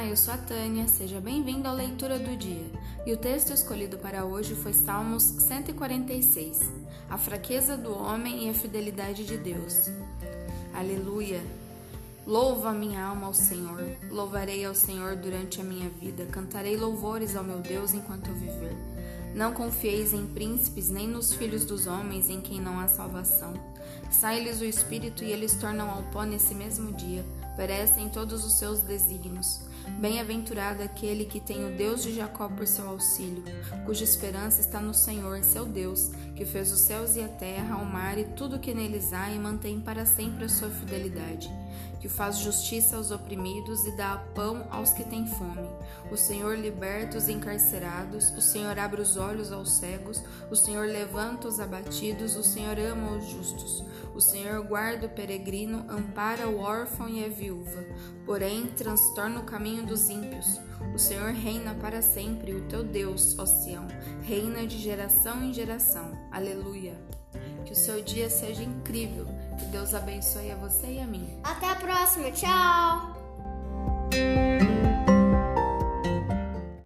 Olá, eu sou a Tânia, seja bem-vindo à leitura do dia. E o texto escolhido para hoje foi Salmos 146, a fraqueza do homem e a fidelidade de Deus. Aleluia! Louva minha alma ao Senhor, louvarei ao Senhor durante a minha vida, cantarei louvores ao meu Deus enquanto eu viver. Não confieis em príncipes, nem nos filhos dos homens, em quem não há salvação. Sai-lhes o espírito e eles tornam ao pó nesse mesmo dia, perecem todos os seus desígnios. Bem-aventurado aquele que tem o Deus de Jacó por seu auxílio, cuja esperança está no Senhor, seu Deus, que fez os céus e a terra, o mar e tudo que neles há e mantém para sempre a sua fidelidade, que faz justiça aos oprimidos e dá pão aos que têm fome. O Senhor liberta os encarcerados, o Senhor abre os olhos aos cegos, o Senhor levanta os abatidos, o Senhor ama os justos. O Senhor guarda o peregrino, ampara o órfão e a viúva, porém transtorna o caminho dos ímpios. O Senhor reina para sempre, o teu Deus, ó Sião, reina de geração em geração. Aleluia. Que o seu dia seja incrível. Que Deus abençoe a você e a mim. Até a próxima. Tchau.